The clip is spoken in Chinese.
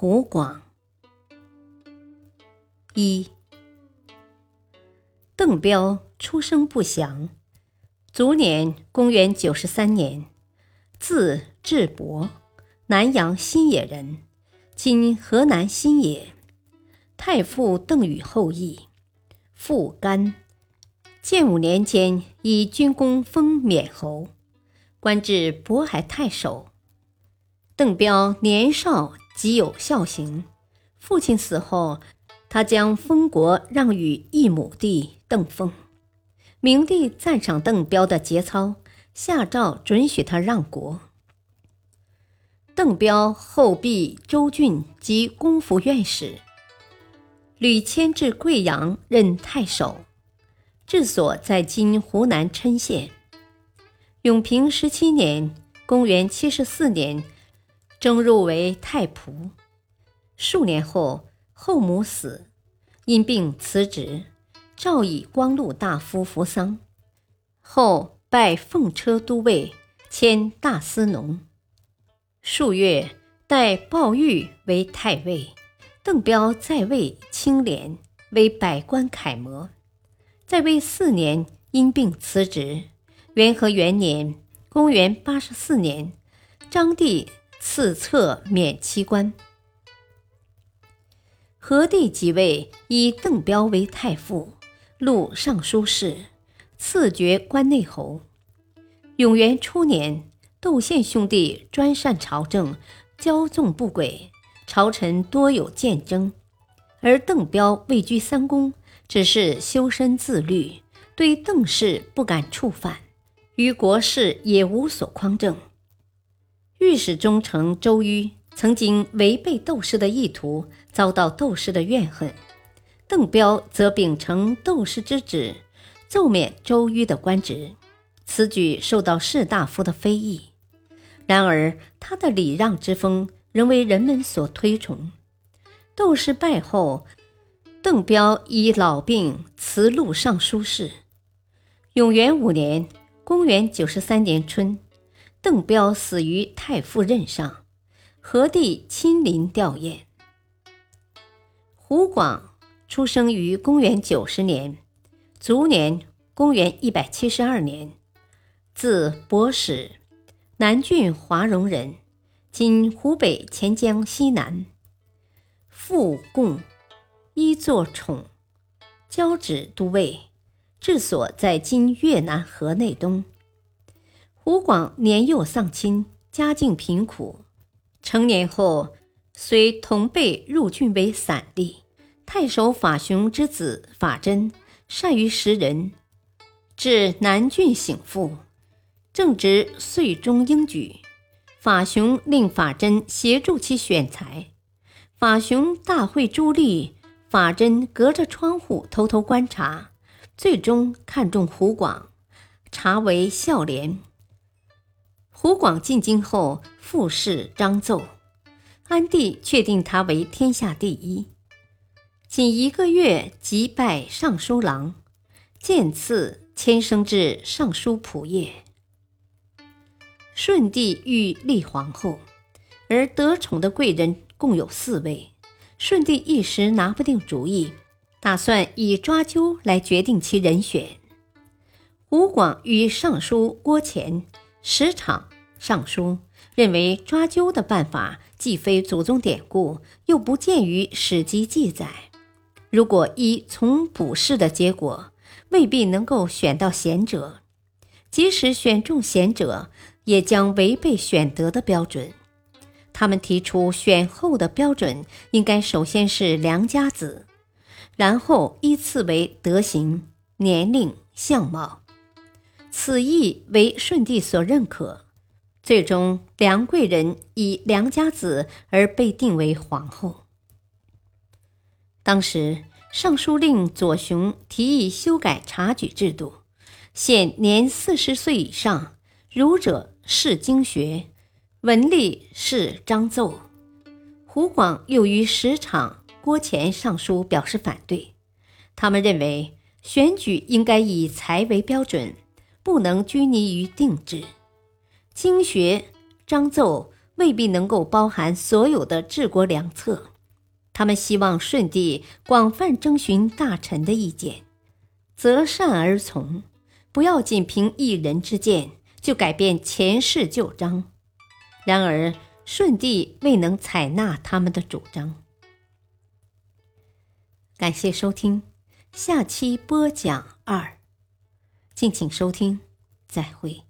湖广。一，邓彪出生不详，卒年公元九十三年，字智伯，南阳新野人，今河南新野，太傅邓禹后裔，父干。建武年间以军功封缅侯，官至渤海太守。邓彪年少。即有孝行，父亲死后，他将封国让与一母弟邓封。明帝赞赏邓彪的节操，下诏准许他让国。邓彪后避州郡及公府院使，屡迁至贵阳任太守，治所在今湖南郴县。永平十七年（公元七十四年）。征入为太仆，数年后后母死，因病辞职，诏以光禄大夫扶丧。后拜奉车都尉，迁大司农。数月，代鲍玉为太尉。邓彪在位清廉，为百官楷模。在位四年，因病辞职。元和元年（公元八十四年），张帝。赐册免七官。何帝即位，以邓彪为太傅，录尚书事，赐爵关内侯。永元初年，窦宪兄弟专擅朝政，骄纵不轨，朝臣多有谏争，而邓彪位居三公，只是修身自律，对邓氏不敢触犯，于国事也无所匡正。御史中丞周瑜曾经违背窦氏的意图，遭到窦氏的怨恨。邓彪则秉承窦氏之旨，奏免周瑜的官职。此举受到士大夫的非议。然而，他的礼让之风仍为人们所推崇。窦氏败后，邓彪以老病辞录尚书事。永元五年（公元九十三年春）。邓彪死于太傅任上，何帝亲临吊唁。胡广出生于公元九十年，卒年公元一百七十二年，字伯史，南郡华容人，今湖北潜江西南。父贡，一作宠，交趾都尉，治所在今越南河内东。胡广年幼丧亲，家境贫苦。成年后，随同辈入郡为散吏。太守法雄之子法真善于识人，至南郡省父，正值岁中应举。法雄令法真协助其选才。法雄大会诸吏，法真隔着窗户偷偷观察，最终看中胡广，查为孝廉。胡广进京后，复试张奏，安帝确定他为天下第一。仅一个月，即拜尚书郎，渐次迁升至尚书仆射。顺帝欲立皇后，而得宠的贵人共有四位，顺帝一时拿不定主意，打算以抓阄来决定其人选。胡广与尚书郭乾。时场上书认为抓阄的办法既非祖宗典故，又不见于史籍记载。如果依从卜筮的结果，未必能够选到贤者；即使选中贤者，也将违背选德的标准。他们提出选后的标准应该首先是良家子，然后依次为德行、年龄、相貌。此意为舜帝所认可，最终梁贵人以良家子而被定为皇后。当时尚书令左雄提议修改察举制度，限年四十岁以上儒者试经学，文吏试章奏。胡广又于十场郭前上书表示反对，他们认为选举应该以才为标准，不能拘泥于定制。经学、章奏未必能够包含所有的治国良策，他们希望舜帝广泛征询大臣的意见，择善而从，不要仅凭一人之见就改变前世旧章。然而，舜帝未能采纳他们的主张。感谢收听，下期播讲二，敬请收听，再会。